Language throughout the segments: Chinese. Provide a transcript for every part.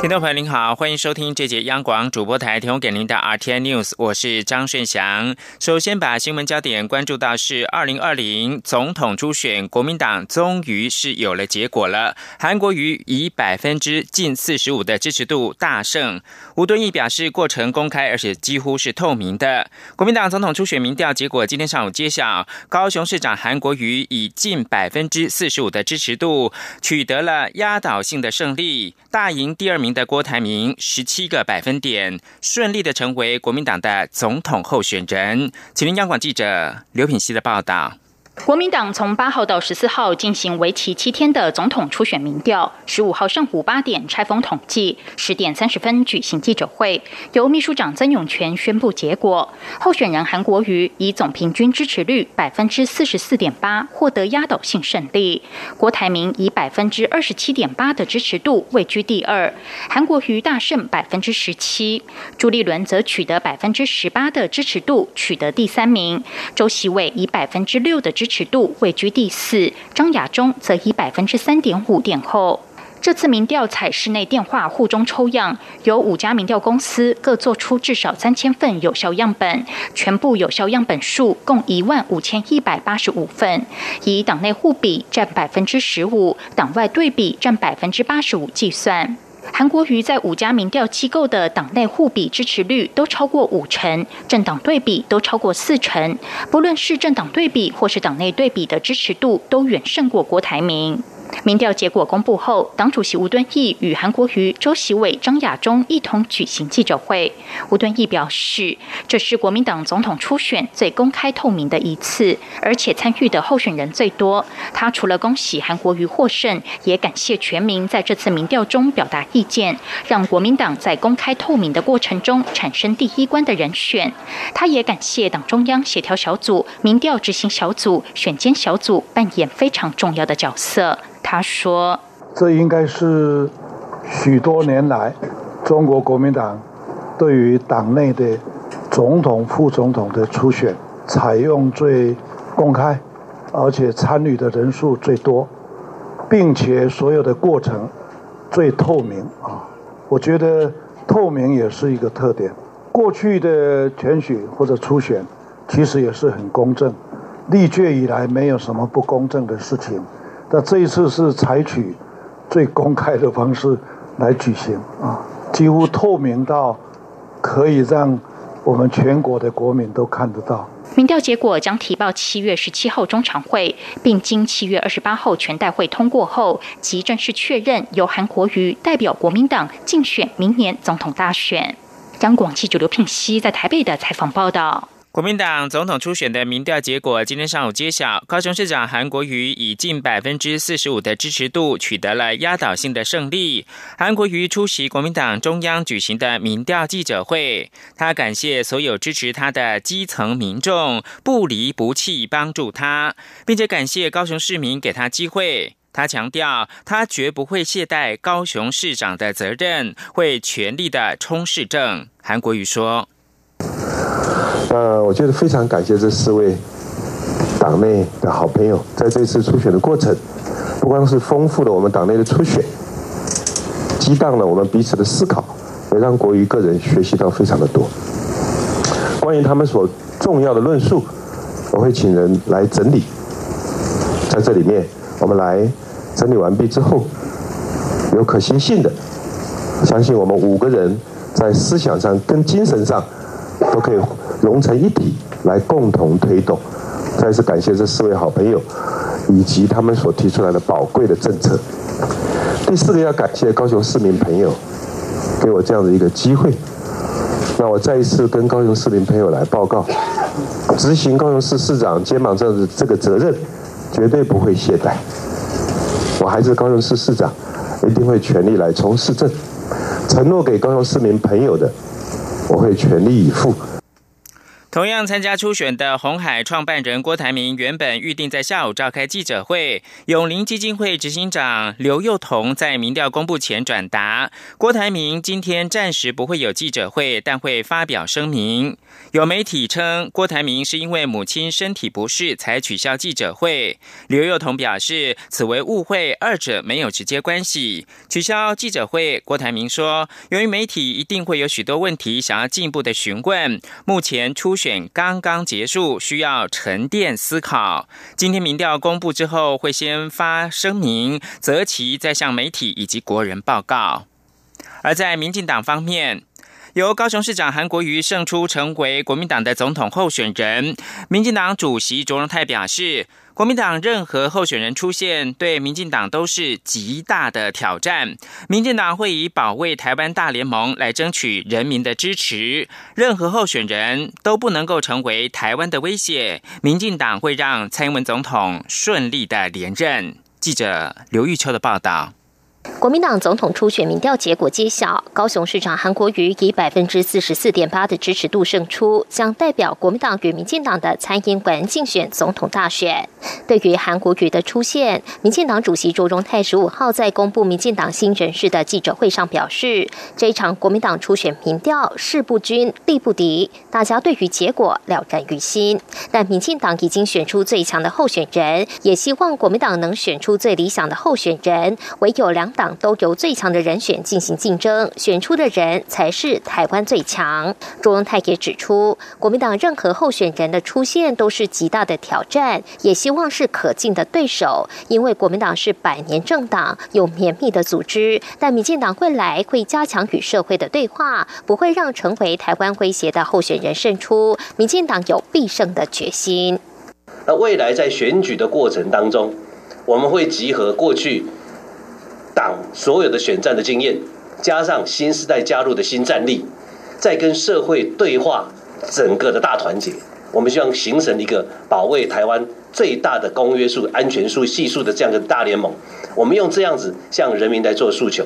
听众朋友您好，欢迎收听这节央广主播台提供给您的 RTN News，我是张顺祥。首先把新闻焦点关注到是二零二零总统初选，国民党终于是有了结果了。韩国瑜以百分之近四十五的支持度大胜。吴敦义表示，过程公开而且几乎是透明的。国民党总统初选民调结果今天上午揭晓，高雄市长韩国瑜以近百分之四十五的支持度取得了压倒性的胜利，大赢第二名。的郭台铭十七个百分点，顺利的成为国民党的总统候选人。请听央广记者刘品希的报道。国民党从八号到十四号进行为期七天的总统初选民调，十五号上午八点拆封统计，十点三十分举行记者会，由秘书长曾永权宣布结果。候选人韩国瑜以总平均支持率百分之四十四点八获得压倒性胜利，郭台铭以百分之二十七点八的支持度位居第二，韩国瑜大胜百分之十七，朱立伦则取得百分之十八的支持度取得第三名，周习伟以百分之六的支尺度位居第四，张亚中则以百分之三点五点后。这次民调采室内电话户中抽样，由五家民调公司各做出至少三千份有效样本，全部有效样本数共一万五千一百八十五份，以党内互比占百分之十五，党外对比占百分之八十五计算。韩国瑜在五家民调机构的党内互比支持率都超过五成，政党对比都超过四成，不论是政党对比或是党内对比的支持度，都远胜过郭台铭。民调结果公布后，党主席吴敦义与韩国瑜、周习伟、张亚中一同举行记者会。吴敦义表示，这是国民党总统初选最公开透明的一次，而且参与的候选人最多。他除了恭喜韩国瑜获胜，也感谢全民在这次民调中表达意见，让国民党在公开透明的过程中产生第一关的人选。他也感谢党中央协调小组、民调执行小组、选监小组扮演非常重要的角色。他说：“这应该是许多年来中国国民党对于党内的总统、副总统的初选采用最公开，而且参与的人数最多，并且所有的过程最透明啊！我觉得透明也是一个特点。过去的选举或者初选其实也是很公正，历届以来没有什么不公正的事情。”那这一次是采取最公开的方式来举行啊，几乎透明到可以让我们全国的国民都看得到。民调结果将提报七月十七号中常会，并经七月二十八号全代会通过后，即正式确认由韩国瑜代表国民党竞选明年总统大选。央广记者刘聘熙在台北的采访报道。国民党总统初选的民调结果今天上午揭晓，高雄市长韩国瑜以近百分之四十五的支持度取得了压倒性的胜利。韩国瑜出席国民党中央举行的民调记者会，他感谢所有支持他的基层民众不离不弃帮助他，并且感谢高雄市民给他机会。他强调，他绝不会懈怠高雄市长的责任，会全力的冲市政。韩国瑜说。那我觉得非常感谢这四位党内的好朋友，在这次初选的过程，不光是丰富了我们党内的初选，激荡了我们彼此的思考，也让国瑜个人学习到非常的多。关于他们所重要的论述，我会请人来整理，在这里面我们来整理完毕之后，有可行性的，相信我们五个人在思想上跟精神上都可以。融成一体来共同推动，再次感谢这四位好朋友以及他们所提出来的宝贵的政策。第四个要感谢高雄市民朋友给我这样的一个机会，那我再一次跟高雄市民朋友来报告，执行高雄市市长肩膀上的这个责任，绝对不会懈怠。我还是高雄市市长，一定会全力来从市政，承诺给高雄市民朋友的，我会全力以赴。同样参加初选的红海创办人郭台铭，原本预定在下午召开记者会。永林基金会执行长刘幼彤在民调公布前转达，郭台铭今天暂时不会有记者会，但会发表声明。有媒体称，郭台铭是因为母亲身体不适才取消记者会。刘幼彤表示，此为误会，二者没有直接关系。取消记者会，郭台铭说，由于媒体一定会有许多问题想要进一步的询问，目前初选刚刚结束，需要沉淀思考。今天民调公布之后，会先发声明，择期再向媒体以及国人报告。而在民进党方面。由高雄市长韩国瑜胜出，成为国民党的总统候选人。民进党主席卓荣泰表示，国民党任何候选人出现，对民进党都是极大的挑战。民进党会以保卫台湾大联盟来争取人民的支持，任何候选人都不能够成为台湾的威胁。民进党会让蔡英文总统顺利的连任。记者刘玉秋的报道。国民党总统初选民调结果揭晓，高雄市长韩国瑜以百分之四十四点八的支持度胜出，将代表国民党与民进党的参议馆竞选总统大选。对于韩国瑜的出现，民进党主席卓荣泰十五号在公布民进党新人事的记者会上表示，这一场国民党初选民调势不均力不敌，大家对于结果了然于心。但民进党已经选出最强的候选人，也希望国民党能选出最理想的候选人，唯有两。党都由最强的人选进行竞争，选出的人才是台湾最强。朱荣泰也指出，国民党任何候选人的出现都是极大的挑战，也希望是可敬的对手。因为国民党是百年政党，有绵密的组织，但民进党未来会加强与社会的对话，不会让成为台湾威胁的候选人胜出。民进党有必胜的决心。那未来在选举的过程当中，我们会集合过去。党所有的选战的经验，加上新时代加入的新战力，再跟社会对话，整个的大团结，我们希望形成一个保卫台湾最大的公约数、安全数系数的这样的大联盟。我们用这样子向人民来做诉求，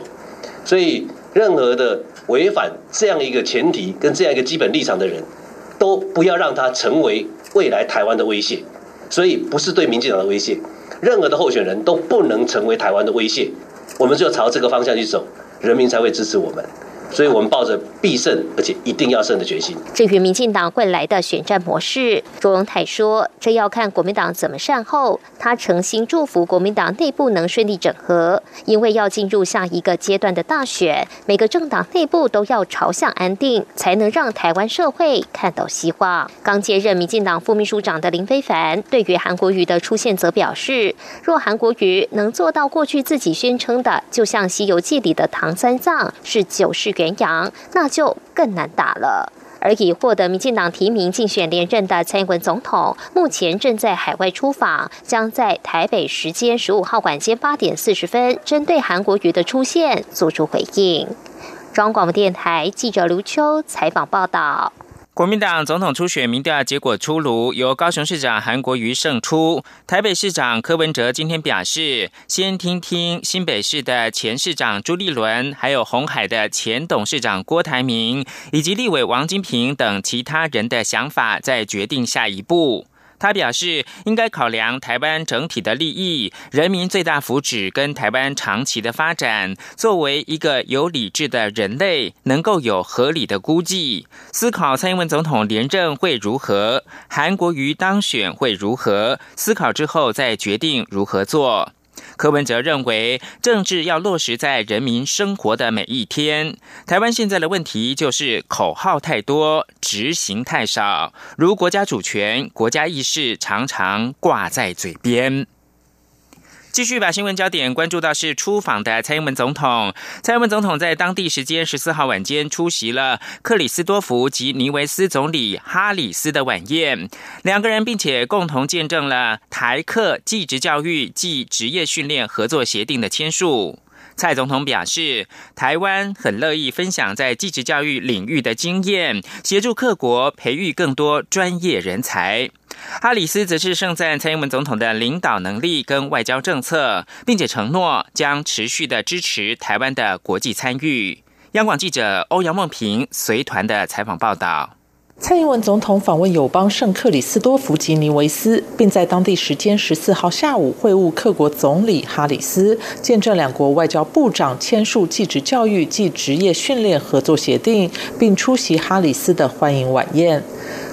所以任何的违反这样一个前提跟这样一个基本立场的人，都不要让他成为未来台湾的威胁。所以不是对民进党的威胁，任何的候选人都不能成为台湾的威胁。我们就朝这个方向去走，人民才会支持我们。所以我们抱着必胜，而且一定要胜的决心。至于民进党未来的选战模式，卓荣泰说，这要看国民党怎么善后。他诚心祝福国民党内部能顺利整合，因为要进入下一个阶段的大选，每个政党内部都要朝向安定，才能让台湾社会看到希望。刚接任民进党副秘书长的林非凡，对于韩国瑜的出现，则表示，若韩国瑜能做到过去自己宣称的，就像《西游记》里的唐三藏，是九世元。全阳，那就更难打了。而已获得民进党提名竞选连任的蔡英文总统，目前正在海外出访，将在台北时间十五号晚间八点四十分，针对韩国瑜的出现做出回应。中央广播电台记者卢秋采访报道。国民党总统初选民调结果出炉，由高雄市长韩国瑜胜出。台北市长柯文哲今天表示，先听听新北市的前市长朱立伦，还有红海的前董事长郭台铭，以及立委王金平等其他人的想法，再决定下一步。他表示，应该考量台湾整体的利益、人民最大福祉跟台湾长期的发展。作为一个有理智的人类，能够有合理的估计，思考蔡英文总统连任会如何，韩国瑜当选会如何，思考之后再决定如何做。柯文哲认为，政治要落实在人民生活的每一天。台湾现在的问题就是口号太多，执行太少，如国家主权、国家意识常常挂在嘴边。继续把新闻焦点关注到是出访的蔡英文总统。蔡英文总统在当地时间十四号晚间出席了克里斯多福及尼维斯总理哈里斯的晚宴，两个人并且共同见证了台克技职教育暨职业训练合作协定的签署。蔡总统表示，台湾很乐意分享在技职教育领域的经验，协助各国培育更多专业人才。哈里斯则是盛赞蔡英文总统的领导能力跟外交政策，并且承诺将持续的支持台湾的国际参与。央广记者欧阳梦平随团的采访报道。蔡英文总统访问友邦圣克里斯多夫吉尼维斯，并在当地时间十四号下午会晤克国总理哈里斯，见证两国外交部长签署继职教育及职业训练合作协定，并出席哈里斯的欢迎晚宴。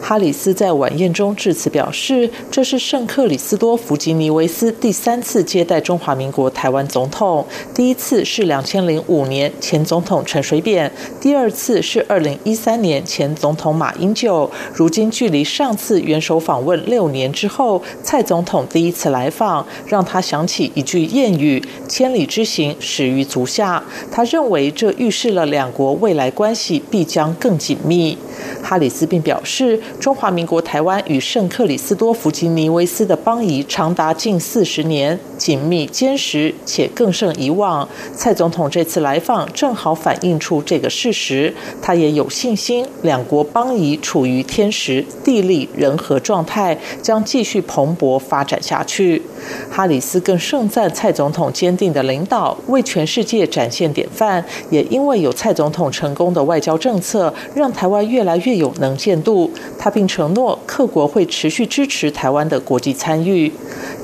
哈里斯在晚宴中致辞表示，这是圣克里斯多弗吉尼维斯第三次接待中华民国台湾总统，第一次是两千零五年前总统陈水扁，第二次是二零一三年前总统马英九。如今距离上次元首访问六年之后，蔡总统第一次来访，让他想起一句谚语：“千里之行，始于足下。”他认为这预示了两国未来关系必将更紧密。哈里斯并表示，中华民国台湾与圣克里斯多弗吉尼维斯的邦谊长达近四十年，紧密坚实，且更胜以往。蔡总统这次来访正好反映出这个事实。他也有信心，两国邦谊处于天时地利人和状态，将继续蓬勃发展下去。哈里斯更盛赞蔡总统坚定的领导，为全世界展现典范。也因为有蔡总统成功的外交政策，让台湾越来越有能见度。他并承诺，各国会持续支持台湾的国际参与。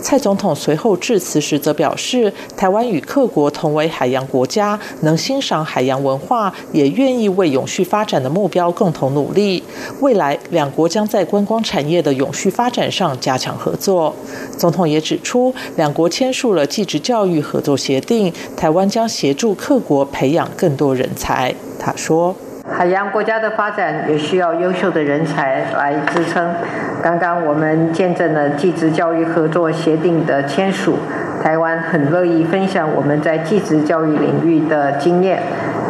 蔡总统随后致辞时则表示，台湾与各国同为海洋国家，能欣赏海洋文化，也愿意为永续发展的目标共同努力。未来两国将在观光产业的永续发展上加强合作。总统也指出，两国签署了继职教育合作协定，台湾将协助各国培养更多人才。他说。海洋国家的发展也需要优秀的人才来支撑。刚刚我们见证了继职教育合作协定的签署，台湾很乐意分享我们在继职教育领域的经验，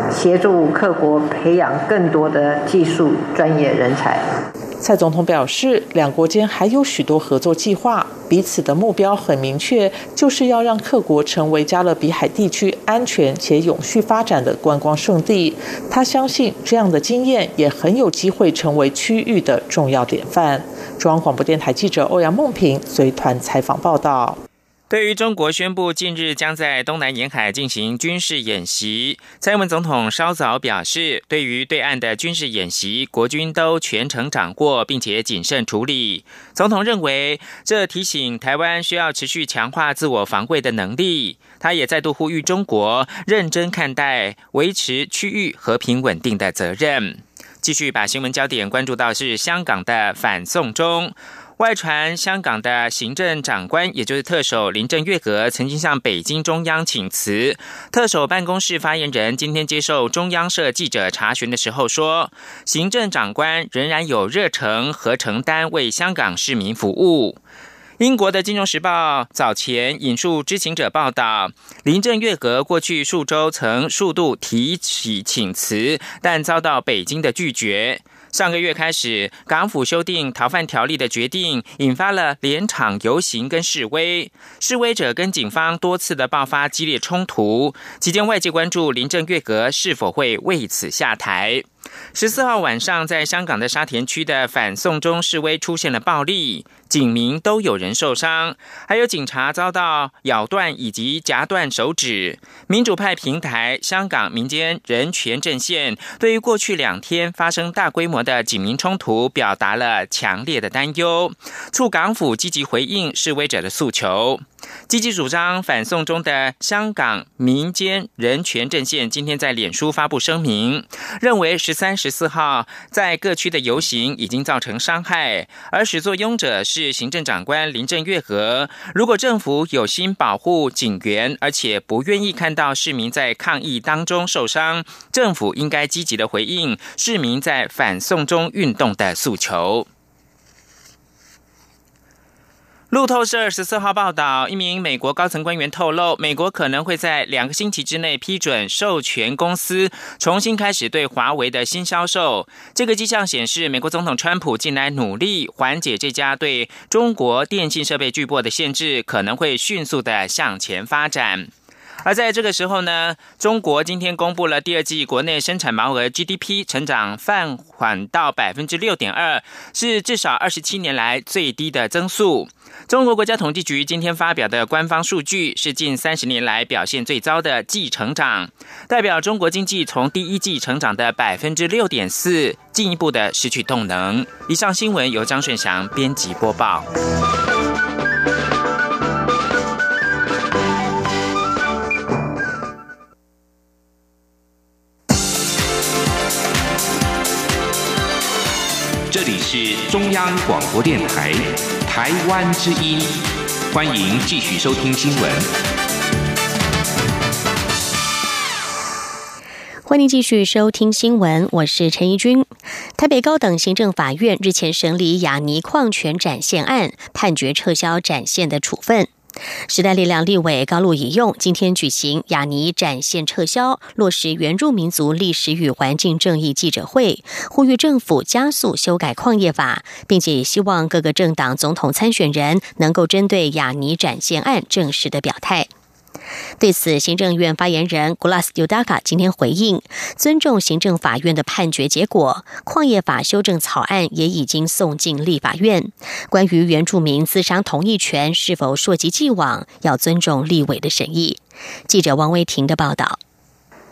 协助各国培养更多的技术专业人才。蔡总统表示，两国间还有许多合作计划，彼此的目标很明确，就是要让各国成为加勒比海地区安全且永续发展的观光胜地。他相信这样的经验也很有机会成为区域的重要典范。中央广播电台记者欧阳梦平随团采访报道。对于中国宣布近日将在东南沿海进行军事演习，蔡英文总统稍早表示，对于对岸的军事演习，国军都全程掌握，并且谨慎处理。总统认为，这提醒台湾需要持续强化自我防卫的能力。他也再度呼吁中国认真看待维持区域和平稳定的责任。继续把新闻焦点关注到是香港的反送中。外传香港的行政长官，也就是特首林郑月娥，曾经向北京中央请辞。特首办公室发言人今天接受中央社记者查询的时候说，行政长官仍然有热诚和承担为香港市民服务。英国的《金融时报》早前引述知情者报道，林郑月娥过去数周曾数度提起请辞，但遭到北京的拒绝。上个月开始，港府修订逃犯条例的决定，引发了连场游行跟示威，示威者跟警方多次的爆发激烈冲突。期间，外界关注林郑月娥是否会为此下台。十四号晚上，在香港的沙田区的反送中示威出现了暴力。警民都有人受伤，还有警察遭到咬断以及夹断手指。民主派平台香港民间人权阵线对于过去两天发生大规模的警民冲突表达了强烈的担忧，促港府积极回应示威者的诉求。积极主张反送中的香港民间人权阵线今天在脸书发布声明，认为十三、十四号在各区的游行已经造成伤害，而始作俑者是。行政长官林郑月娥。如果政府有心保护警员，而且不愿意看到市民在抗议当中受伤，政府应该积极的回应市民在反送中运动的诉求。路透社十四号报道，一名美国高层官员透露，美国可能会在两个星期之内批准授权公司重新开始对华为的新销售。这个迹象显示，美国总统川普近来努力缓解这家对中国电信设备巨擘的限制，可能会迅速的向前发展。而在这个时候呢，中国今天公布了第二季国内生产毛额 GDP 成长放缓到百分之六点二，是至少二十七年来最低的增速。中国国家统计局今天发表的官方数据是近三十年来表现最糟的季成长，代表中国经济从第一季成长的百分之六点四，进一步的失去动能。以上新闻由张顺祥编辑播报。这里是中央广播电台。台湾之音，欢迎继续收听新闻。欢迎继续收听新闻，我是陈怡君。台北高等行政法院日前审理雅尼矿权展现案，判决撤销展现的处分。时代力量立委高露引用今天举行雅尼展现撤销、落实原住民族历史与环境正义记者会，呼吁政府加速修改矿业法，并且也希望各个政党总统参选人能够针对雅尼展现案正式的表态。对此，行政院发言人 Glas Udaka 今天回应，尊重行政法院的判决结果。矿业法修正草案也已经送进立法院。关于原住民自商同意权是否溯及既往，要尊重立委的审议。记者王威婷的报道。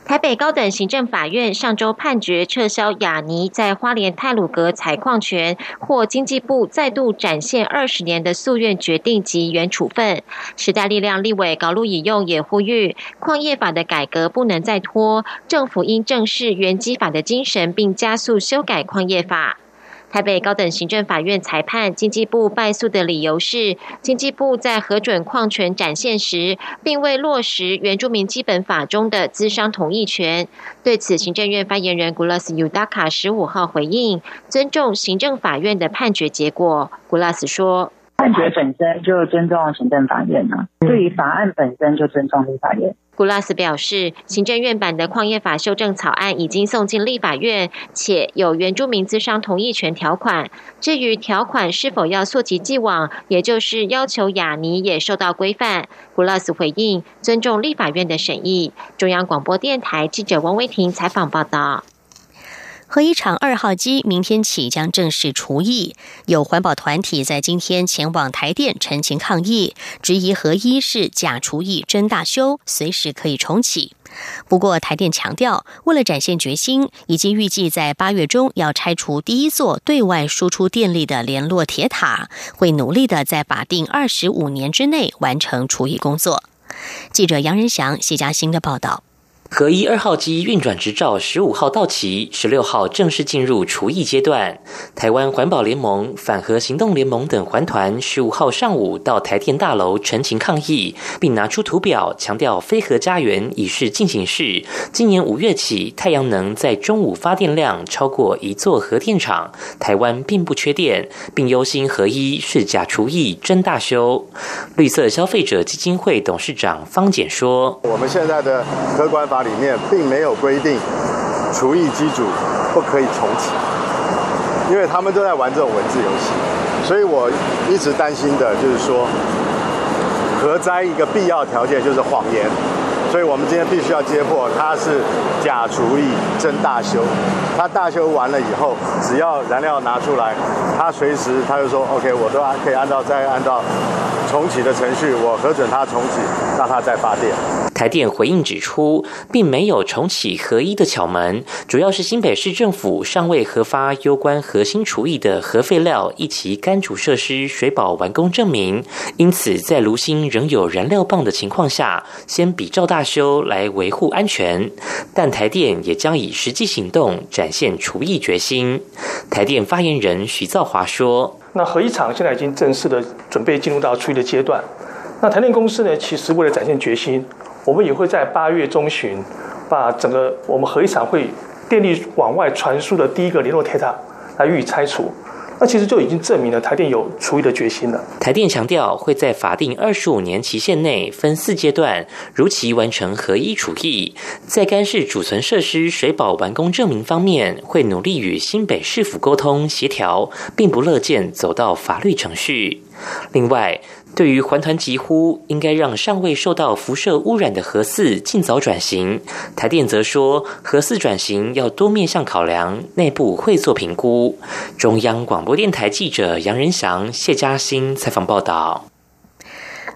台北高等行政法院上周判决撤销雅尼在花莲泰鲁阁采矿权，或经济部再度展现二十年的诉愿决定及原处分。时代力量立委高路引用也呼吁，矿业法的改革不能再拖，政府应正视原基法的精神，并加速修改矿业法。台北高等行政法院裁判经济部败诉的理由是，经济部在核准矿权展现时，并未落实原住民基本法中的资商同意权。对此，行政院发言人古拉斯尤达卡十五号回应，尊重行政法院的判决结果。古拉斯说。判决本身就尊重行政法院啊，对于法案本身就尊重立法院。古拉斯表示，行政院版的矿业法修正草案已经送进立法院，且有原住民资商同意权条款。至于条款是否要溯及既往，也就是要求雅尼也受到规范，古拉斯回应尊重立法院的审议。中央广播电台记者王威婷采访报道。核一厂二号机明天起将正式除役，有环保团体在今天前往台电陈情抗议，质疑核一是假除役真大修，随时可以重启。不过台电强调，为了展现决心，已经预计在八月中要拆除第一座对外输出电力的联络铁塔，会努力的在法定二十五年之内完成除役工作。记者杨仁祥、谢嘉欣的报道。核一二号机运转执照十五号到期，十六号正式进入除役阶段。台湾环保联盟、反核行动联盟等环团十五号上午到台电大楼陈情抗议，并拿出图表强调“非核家园”已是进行式。今年五月起，太阳能在中午发电量超过一座核电厂，台湾并不缺电，并忧心核一是假除役真大修。绿色消费者基金会董事长方简说：“我们现在的客观。”里面并没有规定除役机组不可以重启，因为他们都在玩这种文字游戏，所以我一直担心的就是说，核灾一个必要条件就是谎言，所以我们今天必须要揭破它是假除役真大修，它大修完了以后，只要燃料拿出来，它随时他就说 OK，我都可以按照再按照重启的程序，我核准它重启，让它再发电。台电回应指出，并没有重启核一的巧门，主要是新北市政府尚未核发有关核心厨艺的核废料一期干储设施水保完工证明，因此在炉芯仍有燃料棒的情况下，先比照大修来维护安全。但台电也将以实际行动展现厨艺决心。台电发言人徐造华说：“那核一厂现在已经正式的准备进入到厨艺的阶段，那台电公司呢，其实为了展现决心。”我们也会在八月中旬，把整个我们核一厂会电力往外传输的第一个联络铁塔来予以拆除。那其实就已经证明了台电有除役的决心了。台电强调会在法定二十五年期限内分四阶段如期完成核一除役。在干式储存设施水保完工证明方面，会努力与新北市府沟通协调，并不乐见走到法律程序。另外，对于环团疾呼，应该让尚未受到辐射污染的核四尽早转型。台电则说，核四转型要多面向考量，内部会做评估。中央广播电台记者杨仁祥、谢嘉欣采访报道。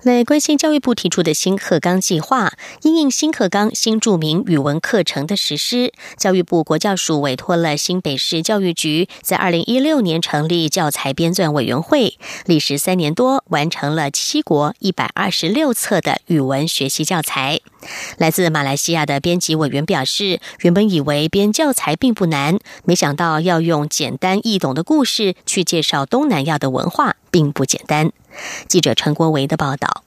来关心教育部提出的新课纲计划，因应新课纲新著名语文课程的实施，教育部国教署委托了新北市教育局，在二零一六年成立教材编纂委员会，历时三年多，完成了七国一百二十六册的语文学习教材。来自马来西亚的编辑委员表示，原本以为编教材并不难，没想到要用简单易懂的故事去介绍东南亚的文化，并不简单。记者陈国维的报道。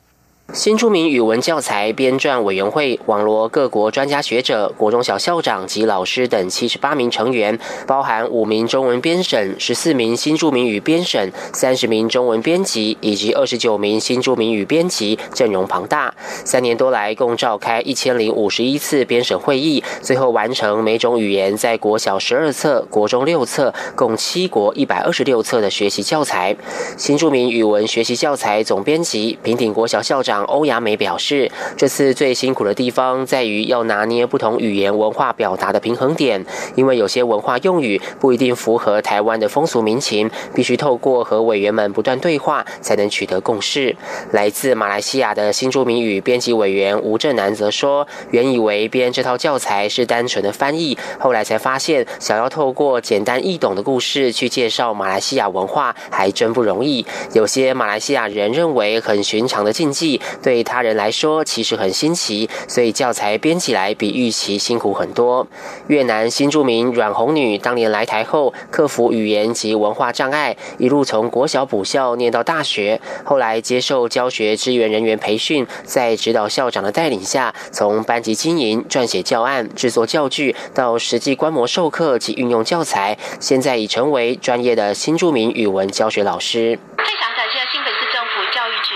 新著名语文教材编撰委员会网罗各国专家学者、国中小校长及老师等七十八名成员，包含五名中文编审、十四名新著名语编审、三十名中文编辑以及二十九名新著名语编辑，阵容庞大。三年多来，共召开一千零五十一次编审会议，最后完成每种语言在国小十二册、国中六册，共七国一百二十六册的学习教材。新著名语文学习教材总编辑平顶国小校长。欧雅美表示，这次最辛苦的地方在于要拿捏不同语言文化表达的平衡点，因为有些文化用语不一定符合台湾的风俗民情，必须透过和委员们不断对话，才能取得共识。来自马来西亚的新著名语编辑委员吴正南则说，原以为编这套教材是单纯的翻译，后来才发现，想要透过简单易懂的故事去介绍马来西亚文化，还真不容易。有些马来西亚人认为很寻常的禁忌。对他人来说，其实很新奇，所以教材编起来比预期辛苦很多。越南新著名阮红女当年来台后，克服语言及文化障碍，一路从国小补校念到大学，后来接受教学支援人员培训，在指导校长的带领下，从班级经营、撰写教案、制作教具，到实际观摩授课及运用教材，现在已成为专业的新著名语文教学老师感谢新北市政府教育局。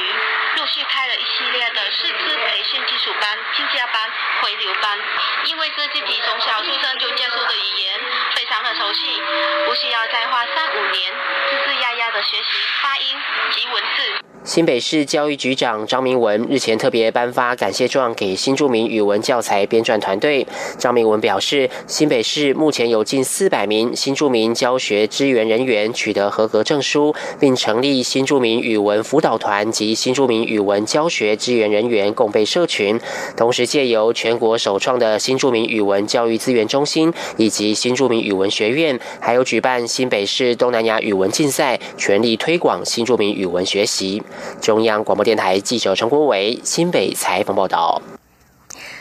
回流班，因为是自己从小出生就接触的语言，非常的熟悉，不需要再花三五年吱吱呀及发音及文字。新北市教育局长张明文日前特别颁发感谢状给新著名语文教材编撰团队。张明文表示，新北市目前有近四百名新著名教学支援人员取得合格证书，并成立新著名语文辅导团及新著名语文教学支援人员共备社群。同时，借由全国首创的新著名语文教育资源中心以及新著名语文学院，还有举办新北市东南亚语文竞赛，全力推广新著名语文学习。中央广播电台记者陈国伟新北采访报道。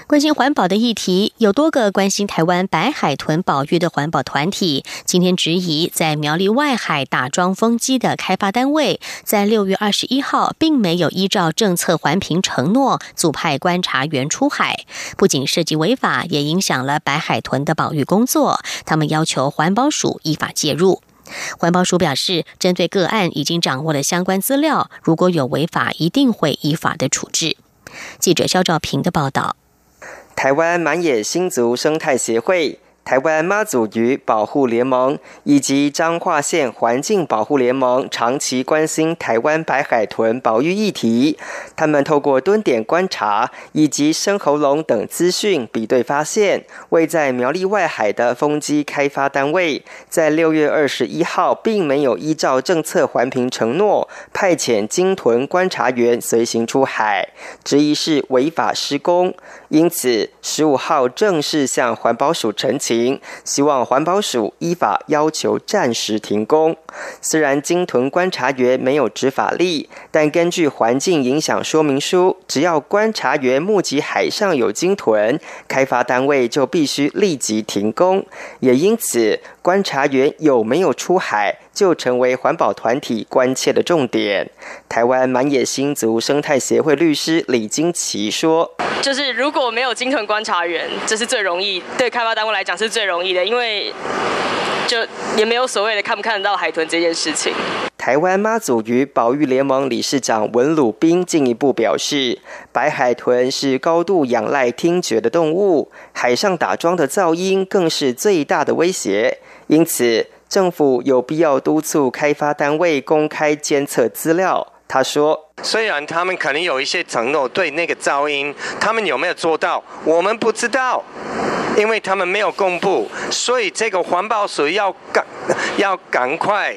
关心环保的议题，有多个关心台湾白海豚保育的环保团体，今天质疑在苗栗外海打桩风机的开发单位，在六月二十一号并没有依照政策环评承诺，组派观察员出海，不仅涉及违法，也影响了白海豚的保育工作。他们要求环保署依法介入。环保署表示，针对个案已经掌握了相关资料，如果有违法，一定会依法的处置。记者肖兆平的报道。台湾满野新族生态协会。台湾妈祖鱼保护联盟以及彰化县环境保护联盟长期关心台湾白海豚保育议题。他们透过蹲点观察以及生喉咙等资讯比对，发现位在苗栗外海的风机开发单位，在六月二十一号并没有依照政策环评承诺，派遣鲸豚观察员随行出海，质疑是违法施工。因此，十五号正式向环保署陈情。希望环保署依法要求暂时停工。虽然鲸豚观察员没有执法力，但根据环境影响说明书，只要观察员目击海上有鲸豚，开发单位就必须立即停工。也因此，观察员有没有出海，就成为环保团体关切的重点。台湾满野新族生态协会律师李金奇说：“就是如果没有鲸豚观察员，这是最容易对开发单位来讲是最容易的，因为。”就也没有所谓的看不看得到海豚这件事情。台湾妈祖鱼保育联盟理事长文鲁斌进一步表示，白海豚是高度仰赖听觉的动物，海上打桩的噪音更是最大的威胁，因此政府有必要督促开发单位公开监测资料。他说：“虽然他们可能有一些承诺，对那个噪音，他们有没有做到，我们不知道，因为他们没有公布。所以这个环保署要赶，要赶快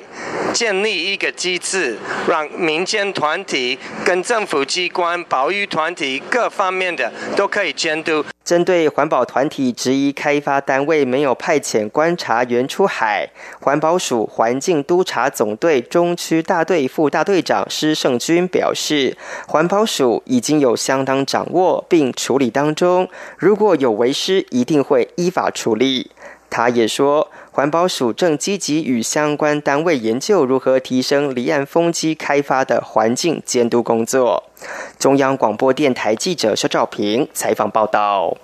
建立一个机制，让民间团体跟政府机关、保育团体各方面的都可以监督。”针对环保团体质疑开发单位没有派遣观察员出海，环保署环境督察总队中区大队副大队长施胜军表示，环保署已经有相当掌握并处理当中，如果有违失，一定会依法处理。他也说，环保署正积极与相关单位研究如何提升离岸风机开发的环境监督工作。中央广播电台记者肖兆平采访报道。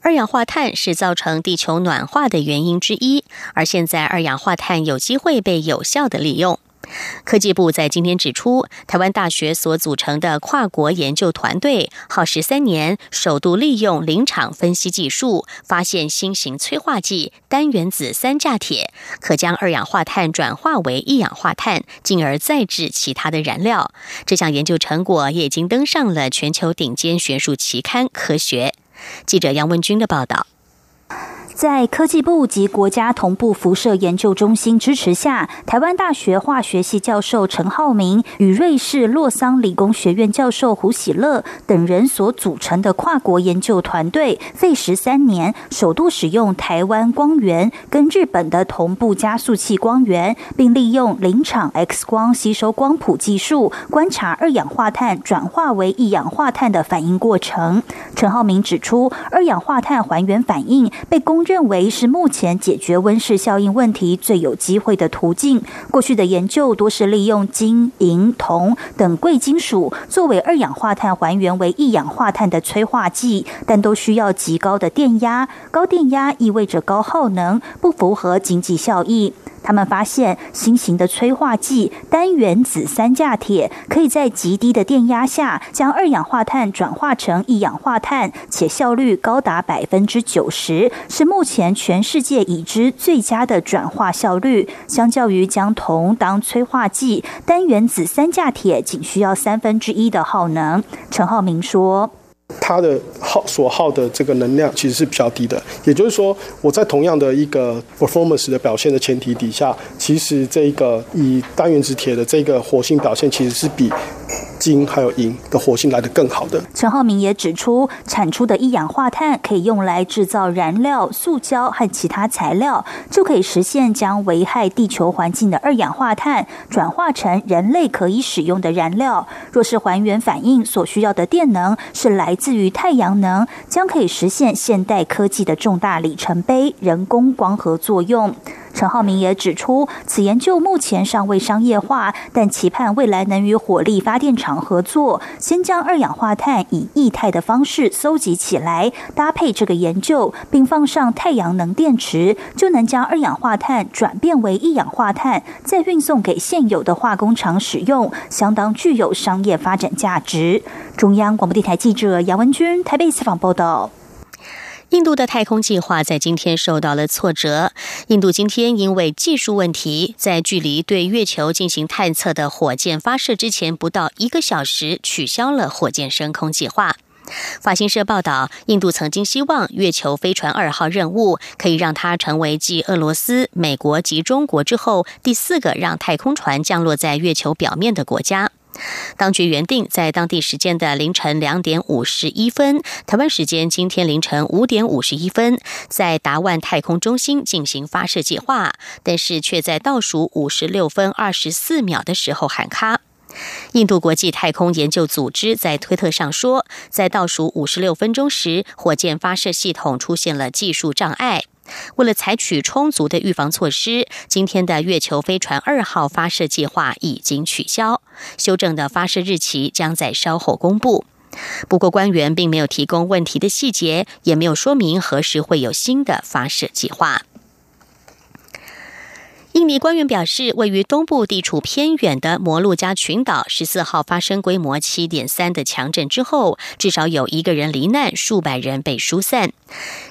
二氧化碳是造成地球暖化的原因之一，而现在二氧化碳有机会被有效的利用。科技部在今天指出，台湾大学所组成的跨国研究团队，耗时三年，首度利用临场分析技术，发现新型催化剂单原子三价铁，可将二氧化碳转化为一氧化碳，进而再制其他的燃料。这项研究成果也已经登上了全球顶尖学术期刊《科学》。记者杨文军的报道。在科技部及国家同步辐射研究中心支持下，台湾大学化学系教授陈浩明与瑞士洛桑理工学院教授胡喜乐等人所组成的跨国研究团队，费时三年，首度使用台湾光源跟日本的同步加速器光源，并利用临场 X 光吸收光谱技术，观察二氧化碳转化为一氧化碳的反应过程。陈浩明指出，二氧化碳还原反应被公认为是目前解决温室效应问题最有机会的途径。过去的研究多是利用金、银、铜等贵金属作为二氧化碳还原为一氧化碳的催化剂，但都需要极高的电压。高电压意味着高耗能，不符合经济效益。他们发现新型的催化剂单原子三价铁可以在极低的电压下将二氧化碳转化成一氧化碳，且效率高达百分之九十，是目前全世界已知最佳的转化效率。相较于将铜当催化剂，单原子三价铁仅需要三分之一的耗能。陈浩明说。它的耗所耗的这个能量其实是比较低的，也就是说，我在同样的一个 performance 的表现的前提底下，其实这个以单原子铁的这个活性表现其实是比。金还有银的活性来得更好的。陈浩明也指出，产出的一氧化碳可以用来制造燃料、塑胶和其他材料，就可以实现将危害地球环境的二氧化碳转化成人类可以使用的燃料。若是还原反应所需要的电能是来自于太阳能，将可以实现现代科技的重大里程碑——人工光合作用。陈浩明也指出，此研究目前尚未商业化，但期盼未来能与火力发电厂合作，先将二氧化碳以液态的方式搜集起来，搭配这个研究，并放上太阳能电池，就能将二氧化碳转变为一氧化碳，再运送给现有的化工厂使用，相当具有商业发展价值。中央广播电台记者杨文君台北采访报道。印度的太空计划在今天受到了挫折。印度今天因为技术问题，在距离对月球进行探测的火箭发射之前不到一个小时，取消了火箭升空计划。法新社报道，印度曾经希望月球飞船二号任务可以让它成为继俄罗斯、美国及中国之后第四个让太空船降落在月球表面的国家。当局原定在当地时间的凌晨两点五十一分，台湾时间今天凌晨五点五十一分，在达万太空中心进行发射计划，但是却在倒数五十六分二十四秒的时候喊卡。印度国际太空研究组织在推特上说，在倒数五十六分钟时，火箭发射系统出现了技术障碍。为了采取充足的预防措施，今天的月球飞船二号发射计划已经取消，修正的发射日期将在稍后公布。不过，官员并没有提供问题的细节，也没有说明何时会有新的发射计划。印尼官员表示，位于东部地处偏远的摩鹿加群岛十四号发生规模七点三的强震之后，至少有一个人罹难，数百人被疏散。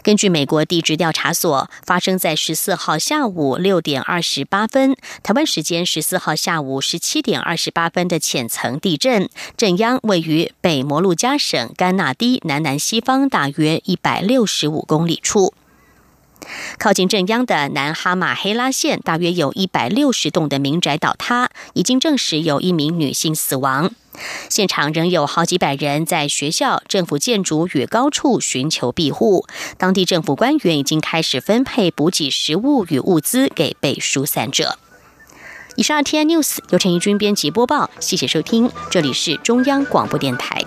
根据美国地质调查所，发生在十四号下午六点二十八分，台湾时间十四号下午十七点二十八分的浅层地震，震央位于北摩鹿加省甘纳低南南西方大约一百六十五公里处。靠近镇央的南哈马黑拉县，大约有一百六十栋的民宅倒塌，已经证实有一名女性死亡。现场仍有好几百人在学校、政府建筑与高处寻求庇护。当地政府官员已经开始分配补给食物与物资给被疏散者。以上 T N News 由陈怡君编辑播报，谢谢收听，这里是中央广播电台。